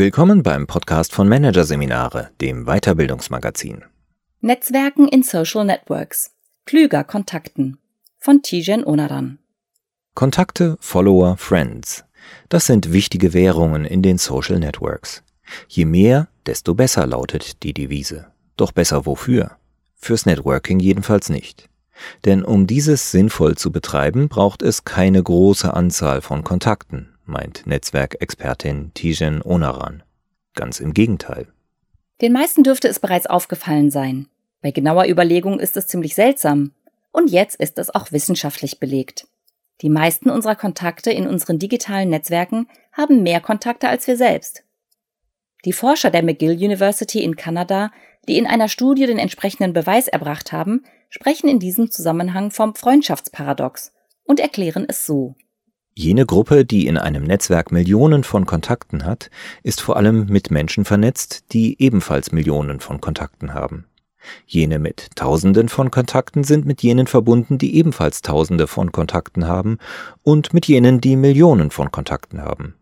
Willkommen beim Podcast von Managerseminare, dem Weiterbildungsmagazin. Netzwerken in Social Networks. Klüger Kontakten. Von Tijen Onaran. Kontakte, Follower, Friends. Das sind wichtige Währungen in den Social Networks. Je mehr, desto besser lautet die Devise. Doch besser wofür? Fürs Networking jedenfalls nicht. Denn um dieses sinnvoll zu betreiben, braucht es keine große Anzahl von Kontakten, meint Netzwerkexpertin Tijen Onaran. Ganz im Gegenteil. Den meisten dürfte es bereits aufgefallen sein. Bei genauer Überlegung ist es ziemlich seltsam. Und jetzt ist es auch wissenschaftlich belegt. Die meisten unserer Kontakte in unseren digitalen Netzwerken haben mehr Kontakte als wir selbst. Die Forscher der McGill University in Kanada, die in einer Studie den entsprechenden Beweis erbracht haben, sprechen in diesem Zusammenhang vom Freundschaftsparadox und erklären es so. Jene Gruppe, die in einem Netzwerk Millionen von Kontakten hat, ist vor allem mit Menschen vernetzt, die ebenfalls Millionen von Kontakten haben. Jene mit Tausenden von Kontakten sind mit jenen verbunden, die ebenfalls Tausende von Kontakten haben, und mit jenen, die Millionen von Kontakten haben.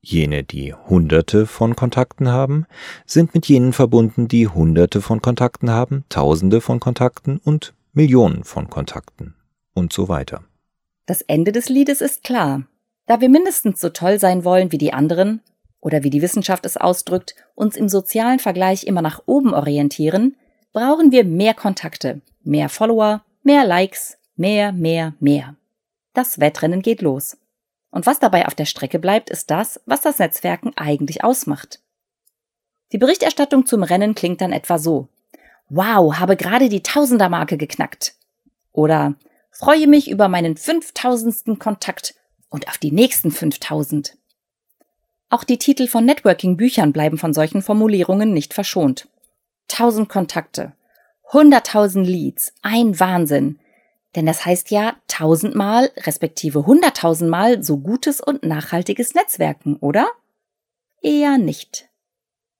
Jene, die Hunderte von Kontakten haben, sind mit jenen verbunden, die Hunderte von Kontakten haben, Tausende von Kontakten und Millionen von Kontakten und so weiter. Das Ende des Liedes ist klar. Da wir mindestens so toll sein wollen wie die anderen, oder wie die Wissenschaft es ausdrückt, uns im sozialen Vergleich immer nach oben orientieren, brauchen wir mehr Kontakte, mehr Follower, mehr Likes, mehr, mehr, mehr. Das Wettrennen geht los. Und was dabei auf der Strecke bleibt, ist das, was das Netzwerken eigentlich ausmacht. Die Berichterstattung zum Rennen klingt dann etwa so. Wow, habe gerade die Tausendermarke geknackt. Oder freue mich über meinen fünftausendsten Kontakt und auf die nächsten fünftausend. Auch die Titel von Networking-Büchern bleiben von solchen Formulierungen nicht verschont. Tausend Kontakte, hunderttausend Leads, ein Wahnsinn. Denn das heißt ja tausendmal respektive hunderttausendmal so gutes und nachhaltiges Netzwerken, oder? Eher nicht.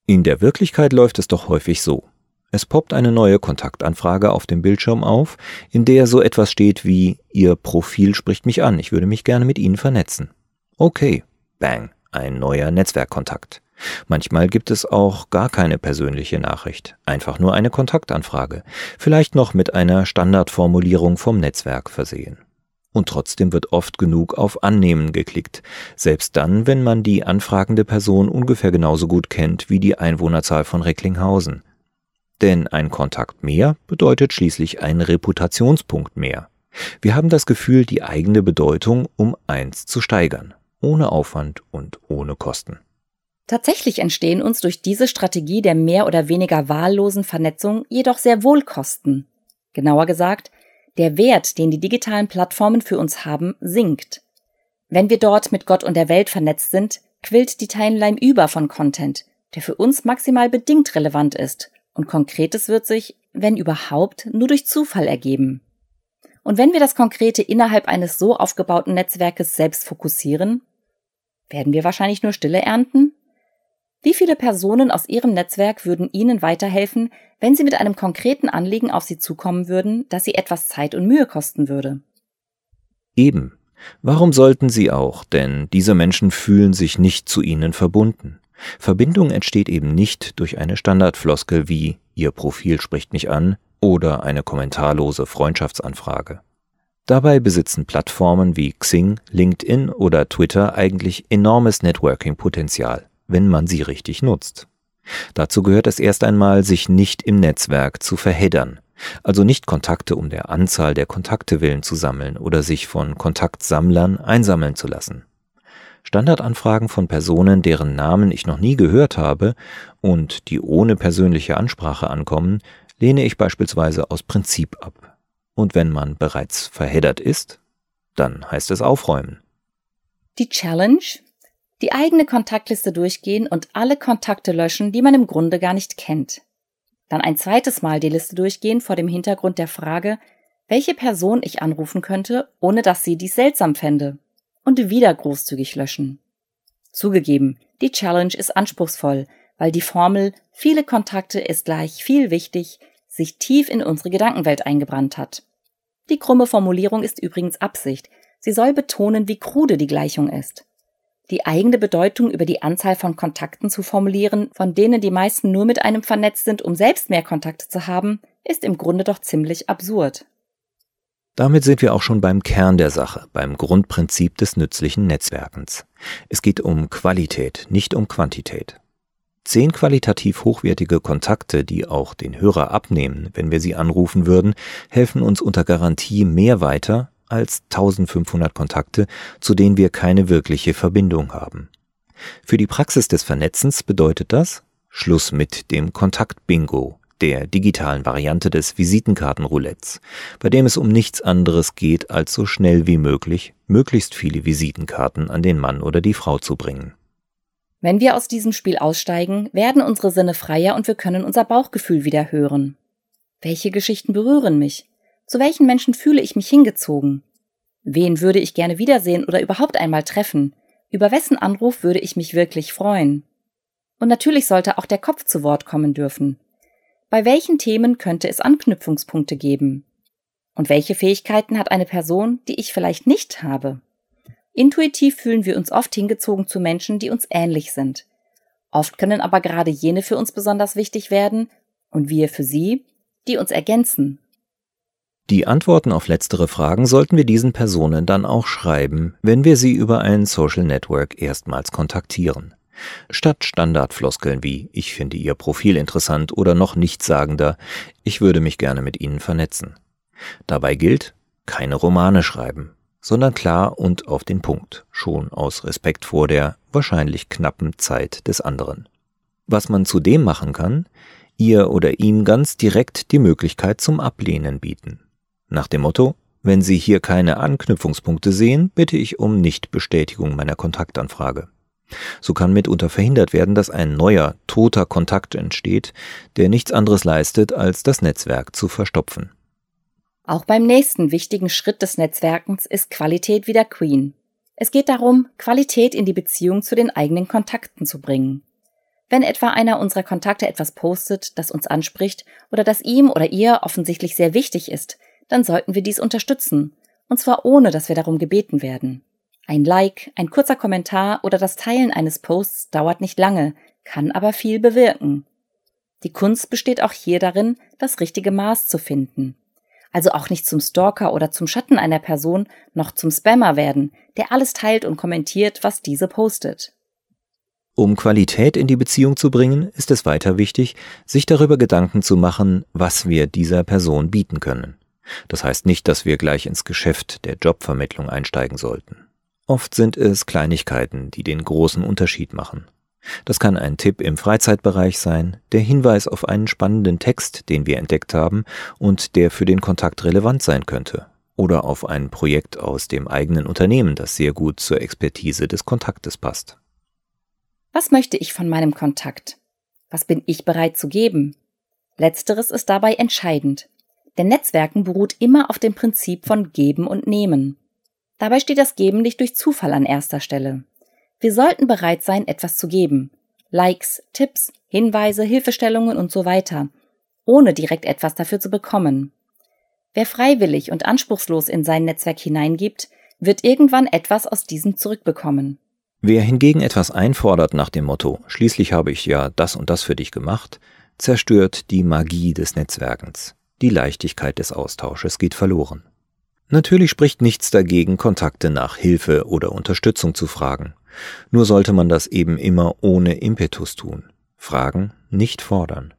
In der Wirklichkeit läuft es doch häufig so. Es poppt eine neue Kontaktanfrage auf dem Bildschirm auf, in der so etwas steht wie Ihr Profil spricht mich an, ich würde mich gerne mit Ihnen vernetzen. Okay, bang, ein neuer Netzwerkkontakt. Manchmal gibt es auch gar keine persönliche Nachricht, einfach nur eine Kontaktanfrage, vielleicht noch mit einer Standardformulierung vom Netzwerk versehen. Und trotzdem wird oft genug auf Annehmen geklickt, selbst dann, wenn man die anfragende Person ungefähr genauso gut kennt wie die Einwohnerzahl von Recklinghausen. Denn ein Kontakt mehr bedeutet schließlich ein Reputationspunkt mehr. Wir haben das Gefühl, die eigene Bedeutung um eins zu steigern, ohne Aufwand und ohne Kosten. Tatsächlich entstehen uns durch diese Strategie der mehr oder weniger wahllosen Vernetzung jedoch sehr wohl Kosten. Genauer gesagt, der Wert, den die digitalen Plattformen für uns haben, sinkt. Wenn wir dort mit Gott und der Welt vernetzt sind, quillt die Timeline über von Content, der für uns maximal bedingt relevant ist und Konkretes wird sich, wenn überhaupt, nur durch Zufall ergeben. Und wenn wir das Konkrete innerhalb eines so aufgebauten Netzwerkes selbst fokussieren, werden wir wahrscheinlich nur Stille ernten? Wie viele Personen aus Ihrem Netzwerk würden Ihnen weiterhelfen, wenn Sie mit einem konkreten Anliegen auf Sie zukommen würden, das Sie etwas Zeit und Mühe kosten würde? Eben. Warum sollten Sie auch? Denn diese Menschen fühlen sich nicht zu Ihnen verbunden. Verbindung entsteht eben nicht durch eine Standardfloskel wie Ihr Profil spricht mich an oder eine kommentarlose Freundschaftsanfrage. Dabei besitzen Plattformen wie Xing, LinkedIn oder Twitter eigentlich enormes Networking-Potenzial, wenn man sie richtig nutzt. Dazu gehört es erst einmal, sich nicht im Netzwerk zu verheddern, also nicht Kontakte um der Anzahl der Kontakte willen zu sammeln oder sich von Kontaktsammlern einsammeln zu lassen. Standardanfragen von Personen, deren Namen ich noch nie gehört habe und die ohne persönliche Ansprache ankommen, lehne ich beispielsweise aus Prinzip ab. Und wenn man bereits verheddert ist, dann heißt es aufräumen. Die Challenge? Die eigene Kontaktliste durchgehen und alle Kontakte löschen, die man im Grunde gar nicht kennt. Dann ein zweites Mal die Liste durchgehen vor dem Hintergrund der Frage, welche Person ich anrufen könnte, ohne dass sie dies seltsam fände und wieder großzügig löschen. Zugegeben, die Challenge ist anspruchsvoll, weil die Formel viele Kontakte ist gleich viel wichtig sich tief in unsere Gedankenwelt eingebrannt hat. Die krumme Formulierung ist übrigens Absicht. Sie soll betonen, wie krude die Gleichung ist. Die eigene Bedeutung über die Anzahl von Kontakten zu formulieren, von denen die meisten nur mit einem vernetzt sind, um selbst mehr Kontakte zu haben, ist im Grunde doch ziemlich absurd. Damit sind wir auch schon beim Kern der Sache, beim Grundprinzip des nützlichen Netzwerkens. Es geht um Qualität, nicht um Quantität. Zehn qualitativ hochwertige Kontakte, die auch den Hörer abnehmen, wenn wir sie anrufen würden, helfen uns unter Garantie mehr weiter als 1500 Kontakte, zu denen wir keine wirkliche Verbindung haben. Für die Praxis des Vernetzens bedeutet das Schluss mit dem Kontaktbingo, der digitalen Variante des Visitenkartenroulettes, bei dem es um nichts anderes geht, als so schnell wie möglich möglichst viele Visitenkarten an den Mann oder die Frau zu bringen. Wenn wir aus diesem Spiel aussteigen, werden unsere Sinne freier und wir können unser Bauchgefühl wieder hören. Welche Geschichten berühren mich? Zu welchen Menschen fühle ich mich hingezogen? Wen würde ich gerne wiedersehen oder überhaupt einmal treffen? Über wessen Anruf würde ich mich wirklich freuen? Und natürlich sollte auch der Kopf zu Wort kommen dürfen. Bei welchen Themen könnte es Anknüpfungspunkte geben? Und welche Fähigkeiten hat eine Person, die ich vielleicht nicht habe? Intuitiv fühlen wir uns oft hingezogen zu Menschen, die uns ähnlich sind. Oft können aber gerade jene für uns besonders wichtig werden und wir für sie, die uns ergänzen. Die Antworten auf letztere Fragen sollten wir diesen Personen dann auch schreiben, wenn wir sie über ein Social Network erstmals kontaktieren. Statt Standardfloskeln wie ich finde Ihr Profil interessant oder noch nichtssagender, ich würde mich gerne mit Ihnen vernetzen. Dabei gilt, keine Romane schreiben, sondern klar und auf den Punkt, schon aus Respekt vor der wahrscheinlich knappen Zeit des anderen. Was man zudem machen kann, ihr oder ihm ganz direkt die Möglichkeit zum Ablehnen bieten. Nach dem Motto, wenn Sie hier keine Anknüpfungspunkte sehen, bitte ich um Nichtbestätigung meiner Kontaktanfrage. So kann mitunter verhindert werden, dass ein neuer, toter Kontakt entsteht, der nichts anderes leistet, als das Netzwerk zu verstopfen. Auch beim nächsten wichtigen Schritt des Netzwerkens ist Qualität wieder Queen. Es geht darum, Qualität in die Beziehung zu den eigenen Kontakten zu bringen. Wenn etwa einer unserer Kontakte etwas postet, das uns anspricht oder das ihm oder ihr offensichtlich sehr wichtig ist, dann sollten wir dies unterstützen, und zwar ohne, dass wir darum gebeten werden. Ein Like, ein kurzer Kommentar oder das Teilen eines Posts dauert nicht lange, kann aber viel bewirken. Die Kunst besteht auch hier darin, das richtige Maß zu finden. Also auch nicht zum Stalker oder zum Schatten einer Person, noch zum Spammer werden, der alles teilt und kommentiert, was diese postet. Um Qualität in die Beziehung zu bringen, ist es weiter wichtig, sich darüber Gedanken zu machen, was wir dieser Person bieten können. Das heißt nicht, dass wir gleich ins Geschäft der Jobvermittlung einsteigen sollten. Oft sind es Kleinigkeiten, die den großen Unterschied machen. Das kann ein Tipp im Freizeitbereich sein, der Hinweis auf einen spannenden Text, den wir entdeckt haben und der für den Kontakt relevant sein könnte, oder auf ein Projekt aus dem eigenen Unternehmen, das sehr gut zur Expertise des Kontaktes passt. Was möchte ich von meinem Kontakt? Was bin ich bereit zu geben? Letzteres ist dabei entscheidend, denn Netzwerken beruht immer auf dem Prinzip von Geben und Nehmen. Dabei steht das Geben nicht durch Zufall an erster Stelle. Wir sollten bereit sein, etwas zu geben. Likes, Tipps, Hinweise, Hilfestellungen und so weiter, ohne direkt etwas dafür zu bekommen. Wer freiwillig und anspruchslos in sein Netzwerk hineingibt, wird irgendwann etwas aus diesem zurückbekommen. Wer hingegen etwas einfordert nach dem Motto, schließlich habe ich ja das und das für dich gemacht, zerstört die Magie des Netzwerkens. Die Leichtigkeit des Austausches geht verloren. Natürlich spricht nichts dagegen, Kontakte nach Hilfe oder Unterstützung zu fragen. Nur sollte man das eben immer ohne Impetus tun. Fragen, nicht fordern.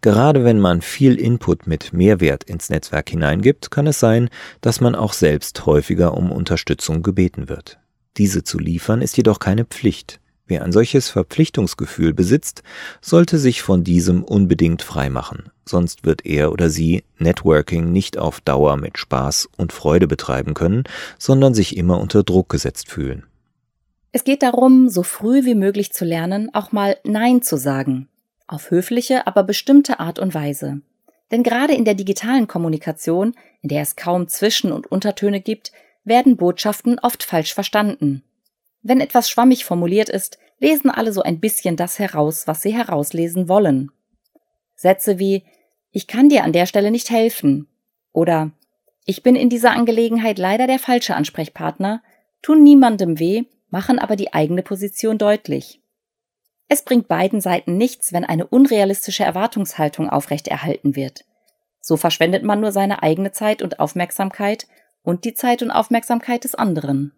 Gerade wenn man viel Input mit Mehrwert ins Netzwerk hineingibt, kann es sein, dass man auch selbst häufiger um Unterstützung gebeten wird. Diese zu liefern ist jedoch keine Pflicht. Wer ein solches Verpflichtungsgefühl besitzt, sollte sich von diesem unbedingt freimachen, sonst wird er oder sie Networking nicht auf Dauer mit Spaß und Freude betreiben können, sondern sich immer unter Druck gesetzt fühlen. Es geht darum, so früh wie möglich zu lernen, auch mal Nein zu sagen, auf höfliche, aber bestimmte Art und Weise. Denn gerade in der digitalen Kommunikation, in der es kaum Zwischen- und Untertöne gibt, werden Botschaften oft falsch verstanden. Wenn etwas schwammig formuliert ist, lesen alle so ein bisschen das heraus, was sie herauslesen wollen. Sätze wie Ich kann dir an der Stelle nicht helfen oder Ich bin in dieser Angelegenheit leider der falsche Ansprechpartner tun niemandem weh machen aber die eigene Position deutlich. Es bringt beiden Seiten nichts, wenn eine unrealistische Erwartungshaltung aufrechterhalten wird. So verschwendet man nur seine eigene Zeit und Aufmerksamkeit und die Zeit und Aufmerksamkeit des anderen.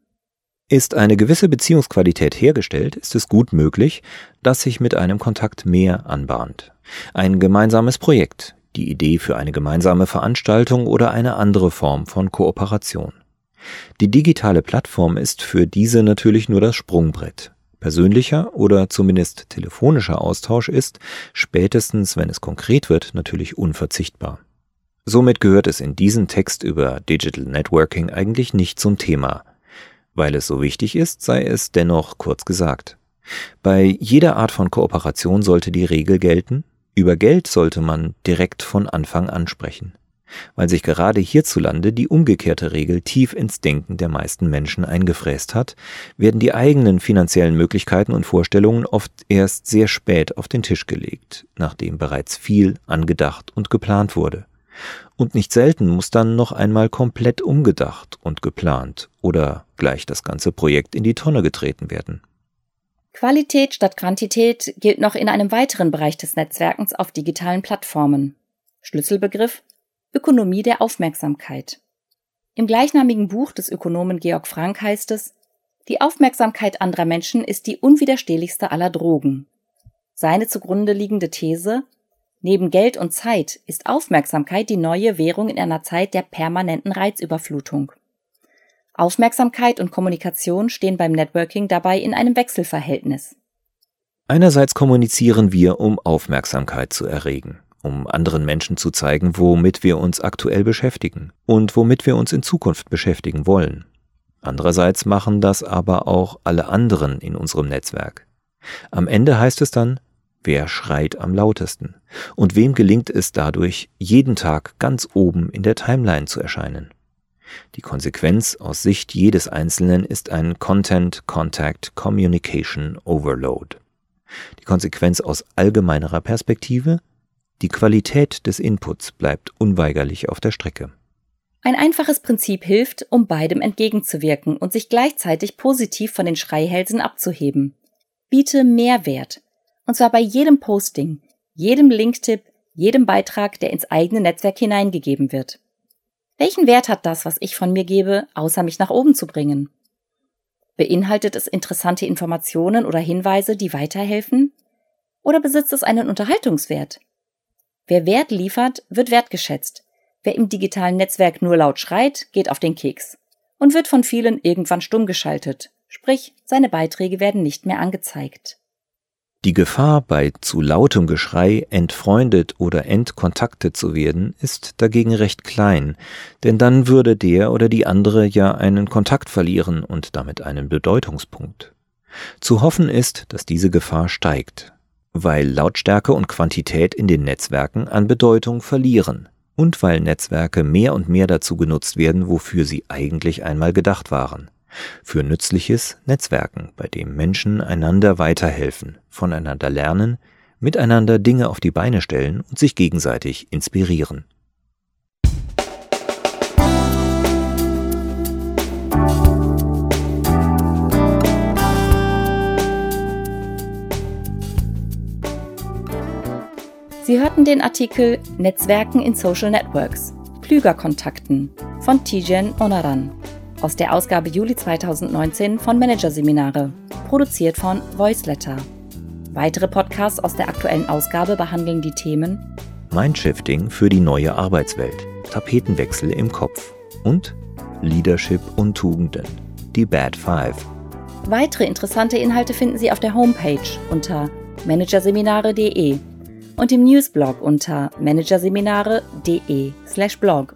Ist eine gewisse Beziehungsqualität hergestellt, ist es gut möglich, dass sich mit einem Kontakt mehr anbahnt. Ein gemeinsames Projekt, die Idee für eine gemeinsame Veranstaltung oder eine andere Form von Kooperation. Die digitale Plattform ist für diese natürlich nur das Sprungbrett. Persönlicher oder zumindest telefonischer Austausch ist, spätestens wenn es konkret wird, natürlich unverzichtbar. Somit gehört es in diesem Text über Digital Networking eigentlich nicht zum Thema. Weil es so wichtig ist, sei es dennoch kurz gesagt. Bei jeder Art von Kooperation sollte die Regel gelten, über Geld sollte man direkt von Anfang an sprechen weil sich gerade hierzulande die umgekehrte Regel tief ins Denken der meisten Menschen eingefräst hat, werden die eigenen finanziellen Möglichkeiten und Vorstellungen oft erst sehr spät auf den Tisch gelegt, nachdem bereits viel angedacht und geplant wurde. Und nicht selten muss dann noch einmal komplett umgedacht und geplant oder gleich das ganze Projekt in die Tonne getreten werden. Qualität statt Quantität gilt noch in einem weiteren Bereich des Netzwerkens auf digitalen Plattformen. Schlüsselbegriff Ökonomie der Aufmerksamkeit. Im gleichnamigen Buch des Ökonomen Georg Frank heißt es, die Aufmerksamkeit anderer Menschen ist die unwiderstehlichste aller Drogen. Seine zugrunde liegende These, neben Geld und Zeit ist Aufmerksamkeit die neue Währung in einer Zeit der permanenten Reizüberflutung. Aufmerksamkeit und Kommunikation stehen beim Networking dabei in einem Wechselverhältnis. Einerseits kommunizieren wir, um Aufmerksamkeit zu erregen um anderen Menschen zu zeigen, womit wir uns aktuell beschäftigen und womit wir uns in Zukunft beschäftigen wollen. Andererseits machen das aber auch alle anderen in unserem Netzwerk. Am Ende heißt es dann, wer schreit am lautesten und wem gelingt es dadurch, jeden Tag ganz oben in der Timeline zu erscheinen. Die Konsequenz aus Sicht jedes Einzelnen ist ein Content Contact Communication Overload. Die Konsequenz aus allgemeinerer Perspektive die Qualität des Inputs bleibt unweigerlich auf der Strecke. Ein einfaches Prinzip hilft, um beidem entgegenzuwirken und sich gleichzeitig positiv von den Schreihälsen abzuheben. Biete Mehrwert. Und zwar bei jedem Posting, jedem Linktipp, jedem Beitrag, der ins eigene Netzwerk hineingegeben wird. Welchen Wert hat das, was ich von mir gebe, außer mich nach oben zu bringen? Beinhaltet es interessante Informationen oder Hinweise, die weiterhelfen? Oder besitzt es einen Unterhaltungswert? Wer Wert liefert, wird wertgeschätzt. Wer im digitalen Netzwerk nur laut schreit, geht auf den Keks und wird von vielen irgendwann stumm geschaltet, sprich seine Beiträge werden nicht mehr angezeigt. Die Gefahr, bei zu lautem Geschrei entfreundet oder entkontaktet zu werden, ist dagegen recht klein, denn dann würde der oder die andere ja einen Kontakt verlieren und damit einen Bedeutungspunkt. Zu hoffen ist, dass diese Gefahr steigt, weil Lautstärke und Quantität in den Netzwerken an Bedeutung verlieren und weil Netzwerke mehr und mehr dazu genutzt werden, wofür sie eigentlich einmal gedacht waren. Für nützliches Netzwerken, bei dem Menschen einander weiterhelfen, voneinander lernen, miteinander Dinge auf die Beine stellen und sich gegenseitig inspirieren. Sie hörten den Artikel Netzwerken in Social Networks, Klüger-Kontakten von Tijen Onaran aus der Ausgabe Juli 2019 von Managerseminare, produziert von Voiceletter. Weitere Podcasts aus der aktuellen Ausgabe behandeln die Themen Mindshifting für die neue Arbeitswelt, Tapetenwechsel im Kopf und Leadership und Tugenden, die Bad Five. Weitere interessante Inhalte finden Sie auf der Homepage unter managerseminare.de und im Newsblog unter managerseminare.de/blog.